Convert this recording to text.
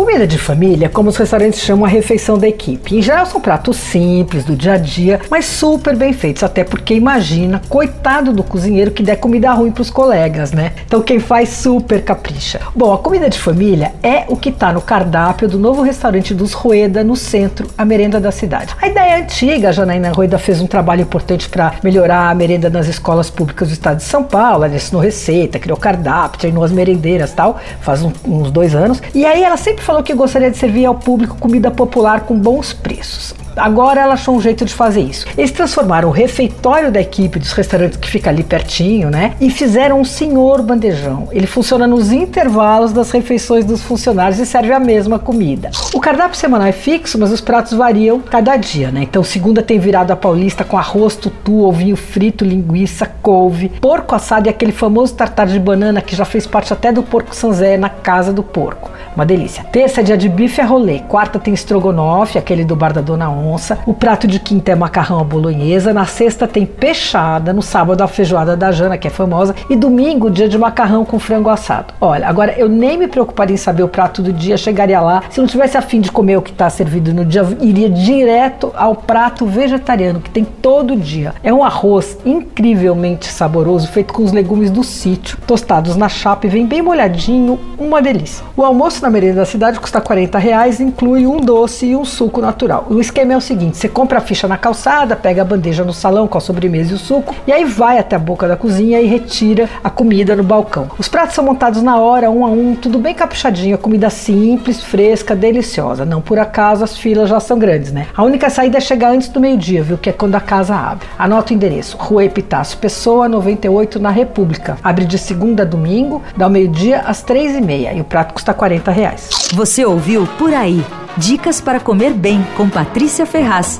Comida de família, como os restaurantes chamam a refeição da equipe. Em geral são pratos simples, do dia a dia, mas super bem feitos, até porque imagina, coitado do cozinheiro que der comida ruim para os colegas, né? Então quem faz super capricha. Bom, a comida de família é o que está no cardápio do novo restaurante dos Rueda, no centro, a merenda da cidade. A ideia é antiga, a Janaína Rueda fez um trabalho importante para melhorar a merenda nas escolas públicas do estado de São Paulo, ela ensinou receita, criou cardápio, treinou as merendeiras tal, faz um, uns dois anos. E aí ela sempre falou que gostaria de servir ao público comida popular com bons preços. Agora ela achou um jeito de fazer isso. Eles transformaram o refeitório da equipe dos restaurantes que fica ali pertinho, né? E fizeram um senhor bandejão. Ele funciona nos intervalos das refeições dos funcionários e serve a mesma comida. O cardápio semanal é fixo, mas os pratos variam cada dia, né? Então, segunda tem virado a paulista com arroz, tutu, ovinho frito, linguiça, couve, porco assado e aquele famoso tartar de banana que já fez parte até do porco sanzé na casa do porco. Uma delícia. Terça é dia de bife a rolê. Quarta tem estrogonofe, aquele do bar da Dona Onça. O prato de quinta é macarrão à bolonhesa. Na sexta tem peixada. No sábado a feijoada da Jana, que é famosa. E domingo, dia de macarrão com frango assado. Olha, agora eu nem me preocuparia em saber o prato do dia. Chegaria lá. Se não tivesse afim de comer o que está servido no dia, iria direto ao prato vegetariano, que tem todo dia. É um arroz incrivelmente saboroso, feito com os legumes do sítio, tostados na chapa e vem bem molhadinho. Uma delícia. O almoço na merenda da cidade custa 40 reais, inclui um doce e um suco natural. O esquema é o seguinte: você compra a ficha na calçada, pega a bandeja no salão com a sobremesa e o suco, e aí vai até a boca da cozinha e retira a comida no balcão. Os pratos são montados na hora, um a um, tudo bem caprichadinho, a comida simples, fresca, deliciosa. Não por acaso as filas já são grandes, né? A única saída é chegar antes do meio-dia, viu? Que é quando a casa abre. Anota o endereço: Rua Epitácio Pessoa, 98, na República. Abre de segunda a domingo, dá o meio-dia às três e meia. E o prato custa 40 reais. Você ouviu Por Aí. Dicas para comer bem com Patrícia Ferraz.